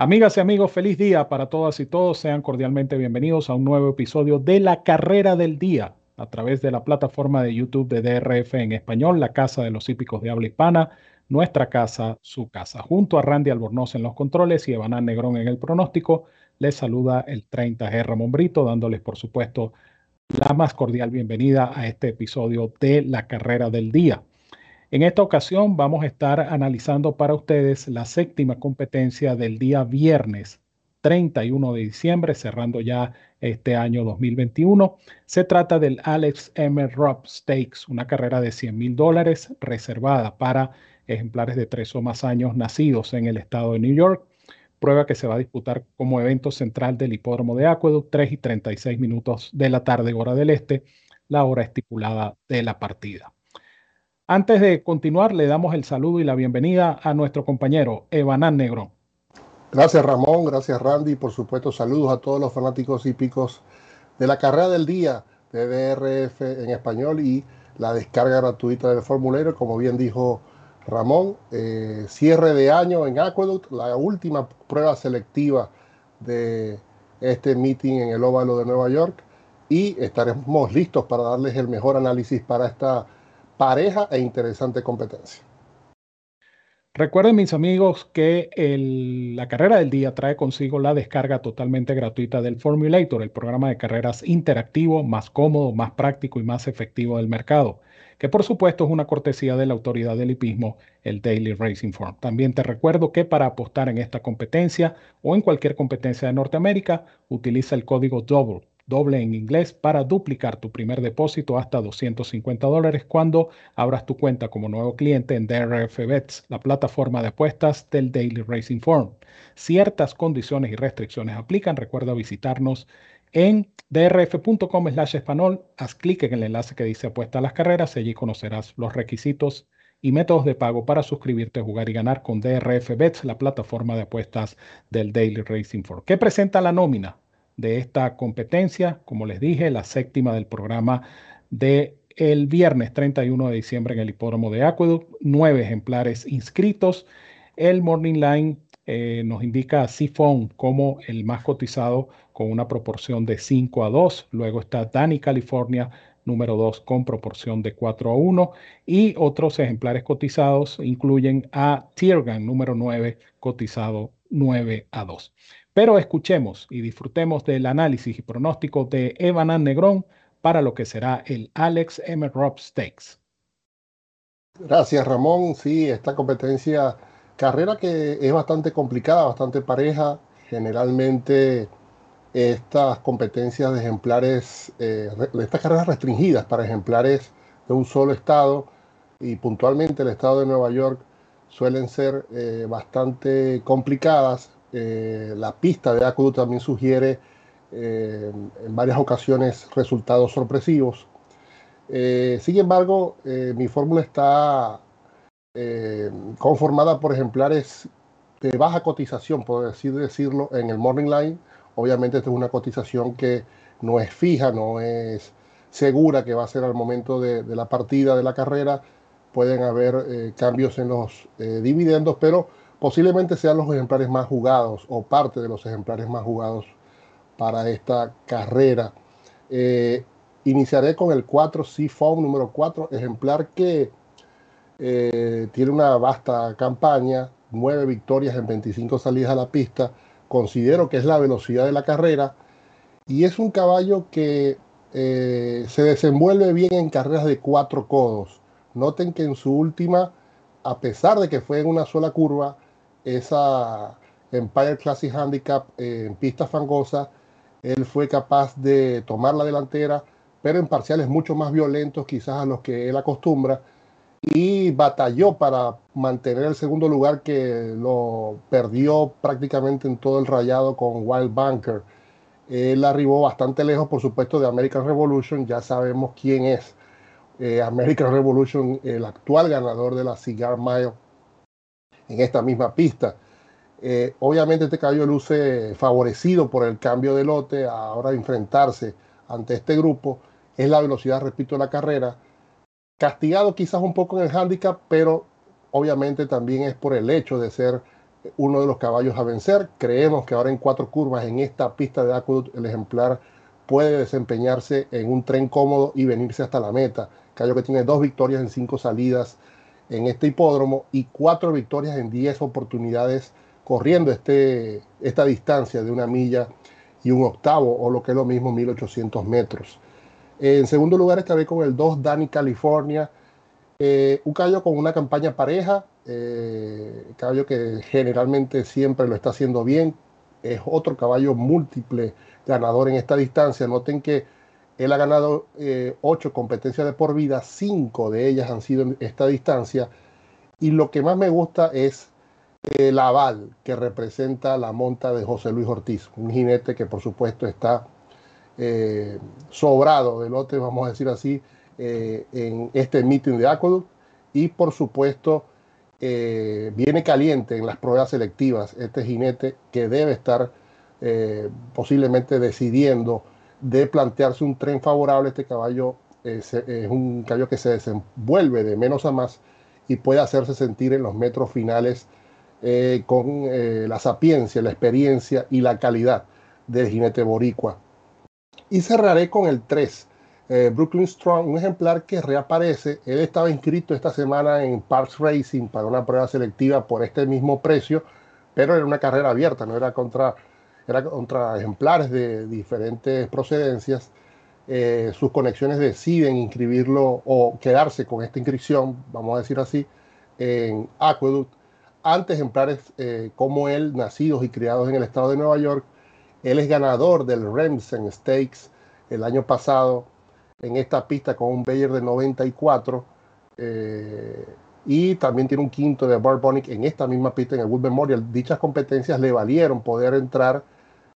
Amigas y amigos, feliz día para todas y todos. Sean cordialmente bienvenidos a un nuevo episodio de La Carrera del Día a través de la plataforma de YouTube de DRF en español, la Casa de los Hípicos de Habla Hispana, nuestra casa, su casa. Junto a Randy Albornoz en los controles y Evanán Negrón en el pronóstico, les saluda el 30G Ramón Brito, dándoles por supuesto la más cordial bienvenida a este episodio de La Carrera del Día. En esta ocasión vamos a estar analizando para ustedes la séptima competencia del día viernes 31 de diciembre, cerrando ya este año 2021. Se trata del Alex M. Robb Stakes, una carrera de 100 mil dólares reservada para ejemplares de tres o más años nacidos en el estado de New York. Prueba que se va a disputar como evento central del hipódromo de Aqueduct, 3 y 36 minutos de la tarde, hora del este, la hora estipulada de la partida. Antes de continuar, le damos el saludo y la bienvenida a nuestro compañero Evanán Negro. Gracias Ramón, gracias Randy, por supuesto saludos a todos los fanáticos hípicos de la carrera del día de DRF en español y la descarga gratuita del formulario, como bien dijo Ramón, eh, cierre de año en Aqueduct, la última prueba selectiva de este meeting en el óvalo de Nueva York. Y estaremos listos para darles el mejor análisis para esta pareja e interesante competencia. Recuerden mis amigos que la carrera del día trae consigo la descarga totalmente gratuita del Formulator, el programa de carreras interactivo, más cómodo, más práctico y más efectivo del mercado, que por supuesto es una cortesía de la autoridad del hipismo, el Daily Racing Form. También te recuerdo que para apostar en esta competencia o en cualquier competencia de Norteamérica, utiliza el código DOUBLE doble en inglés para duplicar tu primer depósito hasta 250 dólares cuando abras tu cuenta como nuevo cliente en DRF Bets, la plataforma de apuestas del Daily Racing Form. Ciertas condiciones y restricciones aplican. Recuerda visitarnos en drf.com slash español. Haz clic en el enlace que dice apuesta a las carreras y allí conocerás los requisitos y métodos de pago para suscribirte, jugar y ganar con DRF Bets, la plataforma de apuestas del Daily Racing Form. ¿Qué presenta la nómina? De esta competencia, como les dije, la séptima del programa de el viernes 31 de diciembre en el hipódromo de Aqueduct, nueve ejemplares inscritos. El Morning Line eh, nos indica a Sifon como el más cotizado con una proporción de 5 a 2. Luego está Dani California, número 2, con proporción de 4 a 1. Y otros ejemplares cotizados incluyen a Tiergan, número 9, cotizado 9 a 2. Pero escuchemos y disfrutemos del análisis y pronóstico de Evan Negrón para lo que será el Alex M. Rob Stakes. Gracias, Ramón. Sí, esta competencia, carrera que es bastante complicada, bastante pareja. Generalmente estas competencias de ejemplares, eh, estas carreras restringidas para ejemplares de un solo estado y puntualmente el estado de Nueva York suelen ser eh, bastante complicadas eh, la pista de Acudu también sugiere eh, en varias ocasiones resultados sorpresivos. Eh, sin embargo, mi fórmula está conformada por ejemplares de baja cotización, por así decirlo, en el Morning Line. Obviamente, esta es una cotización que no es fija, no es segura que va a ser al momento de, de la partida de la carrera. Pueden haber cambios en los dividendos, pero posiblemente sean los ejemplares más jugados o parte de los ejemplares más jugados para esta carrera. Eh, iniciaré con el 4 Seafoam número 4, ejemplar que eh, tiene una vasta campaña, 9 victorias en 25 salidas a la pista. Considero que es la velocidad de la carrera y es un caballo que eh, se desenvuelve bien en carreras de cuatro codos. Noten que en su última, a pesar de que fue en una sola curva, esa Empire Classic Handicap en pista fangosa, él fue capaz de tomar la delantera, pero en parciales mucho más violentos quizás a los que él acostumbra, y batalló para mantener el segundo lugar que lo perdió prácticamente en todo el rayado con Wild Bunker. Él arribó bastante lejos, por supuesto, de American Revolution, ya sabemos quién es eh, American Revolution, el actual ganador de la Cigar Mile en esta misma pista. Eh, obviamente este caballo luce favorecido por el cambio de lote, ahora enfrentarse ante este grupo, es la velocidad, repito, de la carrera. Castigado quizás un poco en el handicap, pero obviamente también es por el hecho de ser uno de los caballos a vencer. Creemos que ahora en cuatro curvas en esta pista de Aqueduct el ejemplar puede desempeñarse en un tren cómodo y venirse hasta la meta. Caballo que tiene dos victorias en cinco salidas en este hipódromo y cuatro victorias en diez oportunidades corriendo este, esta distancia de una milla y un octavo, o lo que es lo mismo, 1800 metros. En segundo lugar estaré con el 2 Dani California, eh, un caballo con una campaña pareja, eh, caballo que generalmente siempre lo está haciendo bien, es otro caballo múltiple ganador en esta distancia. Noten que él ha ganado eh, ocho competencias de por vida, cinco de ellas han sido en esta distancia. Y lo que más me gusta es el aval que representa la monta de José Luis Ortiz, un jinete que por supuesto está eh, sobrado de lote, vamos a decir así, eh, en este meeting de Aqueduct y por supuesto viene caliente en las pruebas selectivas este jinete que debe estar posiblemente decidiendo de plantearse un tren favorable, este caballo eh, es un caballo que se desenvuelve de menos a más y puede hacerse sentir en los metros finales eh, con eh, la sapiencia, la experiencia y la calidad del jinete boricua. Y cerraré con el 3, Brooklyn Strong, un ejemplar que reaparece. Él estaba inscrito esta semana en Parks Racing para una prueba selectiva por este mismo precio, pero era una carrera abierta, no era contra era contra ejemplares de diferentes procedencias, eh, sus conexiones deciden inscribirlo o quedarse con esta inscripción, vamos a decir así, en Aqueduct, ante ejemplares eh, como él, nacidos y criados en el estado de Nueva York. Él es ganador del Remsen Stakes el año pasado en esta pista con un Bayer de 94. Eh, y también tiene un quinto de Barbonic en esta misma pista en el Wood Memorial. Dichas competencias le valieron poder entrar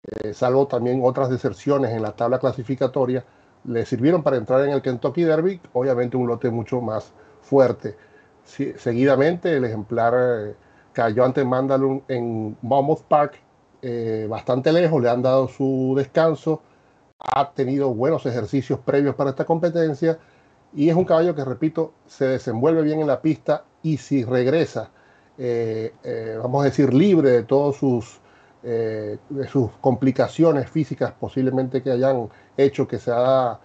eh, salvo también otras deserciones en la tabla clasificatoria, le sirvieron para entrar en el Kentucky Derby, obviamente un lote mucho más fuerte. seguidamente el ejemplar eh, cayó ante Mandalun en Monmouth Park, eh, bastante lejos, le han dado su descanso, ha tenido buenos ejercicios previos para esta competencia y es un caballo que, repito, se desenvuelve bien en la pista y si regresa, vamos a decir, libre de todos sus eh, sus complicaciones físicas posiblemente que hayan hecho que se ha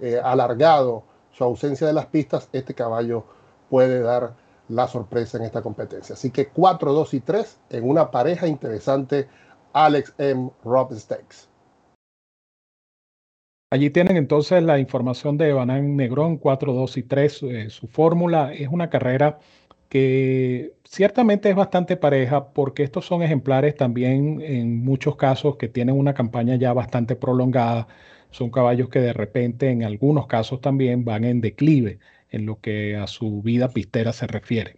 eh, alargado su ausencia de las pistas, este caballo puede dar la sorpresa en esta competencia. Así que 4, 2 y 3 en una pareja interesante, Alex M. Rob Stakes. Allí tienen entonces la información de Banán Negrón 4, 2 y 3. Eh, su fórmula es una carrera que ciertamente es bastante pareja porque estos son ejemplares también en muchos casos que tienen una campaña ya bastante prolongada. Son caballos que de repente en algunos casos también van en declive en lo que a su vida pistera se refiere.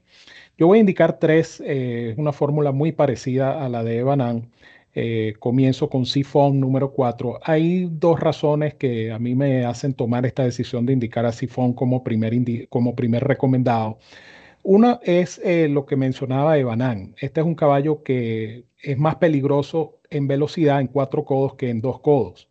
Yo voy a indicar tres, eh, una fórmula muy parecida a la de Evanan. Eh, comienzo con Sifón número 4. Hay dos razones que a mí me hacen tomar esta decisión de indicar a Sifón como primer, como primer recomendado. Una es eh, lo que mencionaba Evanán. Este es un caballo que es más peligroso en velocidad en cuatro codos que en dos codos.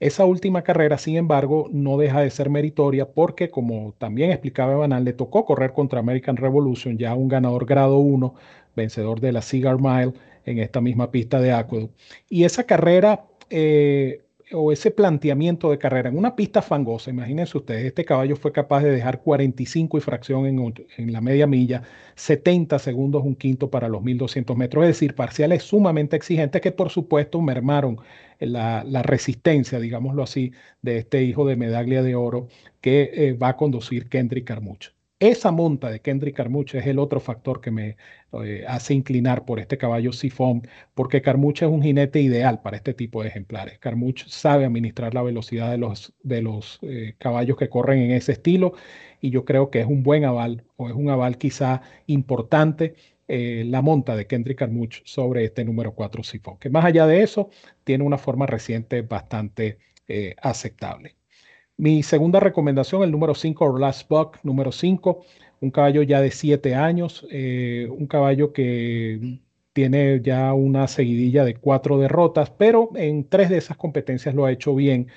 Esa última carrera, sin embargo, no deja de ser meritoria porque, como también explicaba Evanán, le tocó correr contra American Revolution, ya un ganador grado 1, vencedor de la Cigar Mile en esta misma pista de Aqueduct. Y esa carrera eh, o ese planteamiento de carrera en una pista fangosa, imagínense ustedes, este caballo fue capaz de dejar 45 y fracción en, la media milla, 70 segundos un quinto para los 1200 metros, es decir, parciales sumamente exigentes que por supuesto mermaron la, resistencia, digámoslo así, de este hijo de medaglia de oro que eh, va a conducir Kendrick Carmucho. Esa monta de Kendrick Carmucha es el otro factor que me eh, hace inclinar por este caballo sifón, porque Carmucha es un jinete ideal para este tipo de ejemplares. Carmucha sabe administrar la velocidad de los, de los eh, caballos que corren en ese estilo y yo creo que es un buen aval o es un aval quizá importante eh, la monta de Kendrick Carmuch sobre este número 4 sifón, que más allá de eso tiene una forma reciente bastante aceptable. Mi segunda recomendación, el número 5, Last Buck, número 5, un caballo ya de 7 años, eh, un caballo que tiene ya una seguidilla de cuatro derrotas, pero en tres de esas competencias lo ha hecho bien.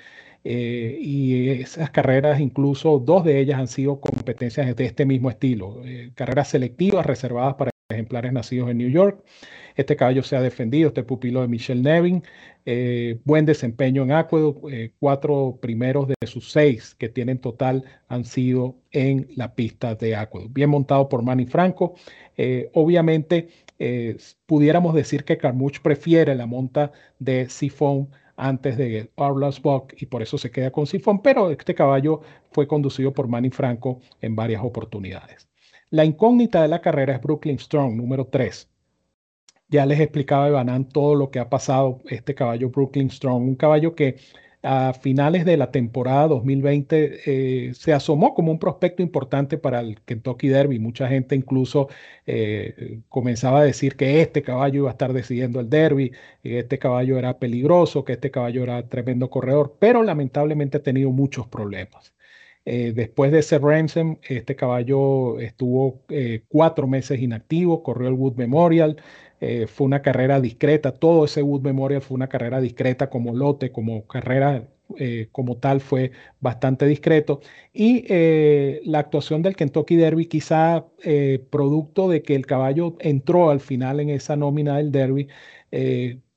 Eh, y esas carreras, incluso dos de ellas han sido competencias de este mismo estilo, eh, carreras selectivas reservadas para ejemplares nacidos en New York. Este caballo se ha defendido, este pupilo de Michelle Nevin. Eh, buen desempeño en Aqueduct. Eh, cuatro primeros de sus seis que tienen total han sido en la pista de Aqueduct. Bien montado por Manny Franco. Eh, obviamente, pudiéramos decir que Carmouche prefiere la monta de Sifón antes de Arlas Buck y por eso se queda con Sifón, pero este caballo fue conducido por Manny Franco en varias oportunidades. La incógnita de la carrera es Brooklyn Strong, número 3. Ya les explicaba Evanán todo lo que ha pasado este caballo Brooklyn Strong, un caballo que a finales de la temporada 2020 eh, se asomó como un prospecto importante para el Kentucky Derby. Mucha gente incluso eh, comenzaba a decir que este caballo iba a estar decidiendo el Derby, que este caballo era peligroso, que este caballo era tremendo corredor, pero lamentablemente ha tenido muchos problemas. Eh, después de ese ransom, este caballo estuvo eh, cuatro meses inactivo, corrió el Wood Memorial, eh, fue una carrera discreta, todo ese Wood Memorial fue una carrera discreta como lote, como carrera como tal fue bastante discreto. Y la actuación del Kentucky Derby, quizá producto de que el caballo entró al final en esa nómina del Derby,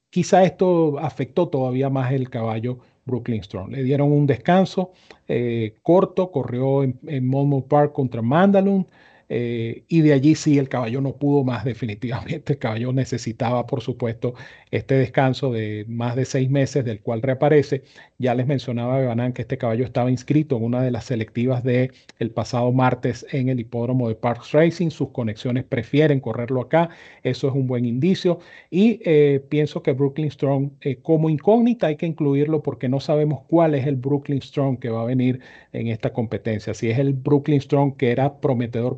quizá esto afectó todavía más el caballo Brooklyn Strong. Le dieron un descanso eh, corto, corrió en, en Monmouth Park contra Mandalun, eh, y de allí sí el caballo no pudo más definitivamente. El caballo necesitaba, por supuesto, este descanso de más de seis meses del cual reaparece. Ya les mencionaba Bebanán que este caballo estaba inscrito en una de las selectivas del el pasado martes en el hipódromo de Parks Racing. Sus conexiones prefieren correrlo acá. Eso es un buen indicio. Y eh, pienso que Brooklyn Strong eh, como incógnita hay que incluirlo porque no sabemos cuál es el Brooklyn Strong que va a venir en esta competencia. Si es el Brooklyn Strong que era prometedor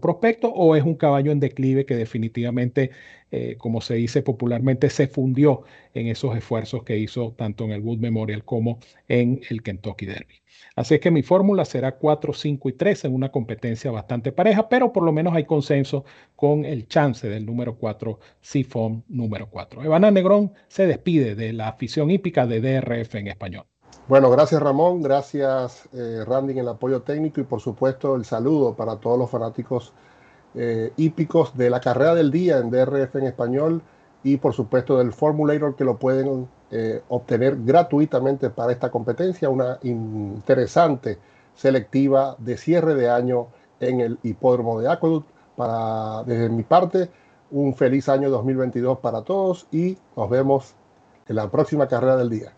o es un caballo en declive que definitivamente, eh, como se dice popularmente, se fundió en esos esfuerzos que hizo tanto en el Wood Memorial como en el Kentucky Derby. Así es que mi fórmula será 4, 5 y 3 en una competencia bastante pareja, pero por lo menos hay consenso con el chance del número 4, Sifón número 4. Evana Negrón se despide de la afición hípica de DRF en español. Bueno, gracias Ramón, gracias eh, Randy en el apoyo técnico y por supuesto el saludo para todos los fanáticos eh, hípicos de la carrera del día en DRF en español y por supuesto del Formulator que lo pueden eh, obtener gratuitamente para esta competencia, una interesante selectiva de cierre de año en el hipódromo de Aqueduct. Para, desde mi parte, un feliz año 2022 para todos y nos vemos en la próxima carrera del día.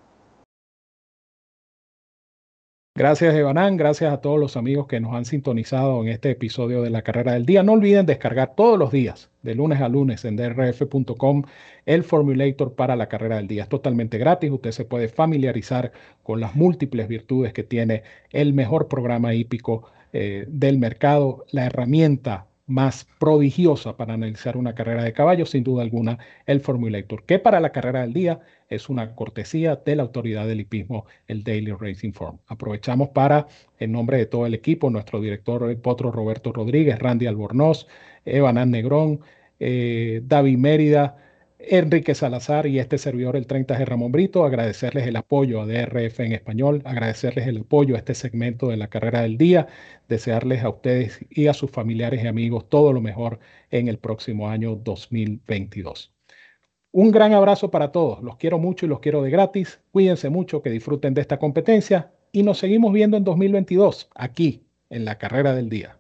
Gracias, Evanán. Gracias a todos los amigos que nos han sintonizado en este episodio de la carrera del día. No olviden descargar todos los días, de lunes a lunes, en drf.com, el formulator para la carrera del día. Es totalmente gratis. Usted se puede familiarizar con las múltiples virtudes que tiene el mejor programa hípico eh, del mercado, la herramienta más prodigiosa para analizar una carrera de caballos, sin duda alguna, el Formulator, que para la carrera del día es una cortesía de la autoridad del hipismo, el Daily Racing Form. Aprovechamos para, en nombre de todo el equipo, nuestro director el potro Roberto Rodríguez, Randy Albornoz, Evanán Negrón, eh, David Mérida, Enrique Salazar y este servidor, el 30 de Ramón Brito, agradecerles el apoyo a DRF en español, agradecerles el apoyo a este segmento de la carrera del día, desearles a ustedes y a sus familiares y amigos todo lo mejor en el próximo año 2022. Un gran abrazo para todos, los quiero mucho y los quiero de gratis, cuídense mucho, que disfruten de esta competencia y nos seguimos viendo en 2022 aquí en la carrera del día.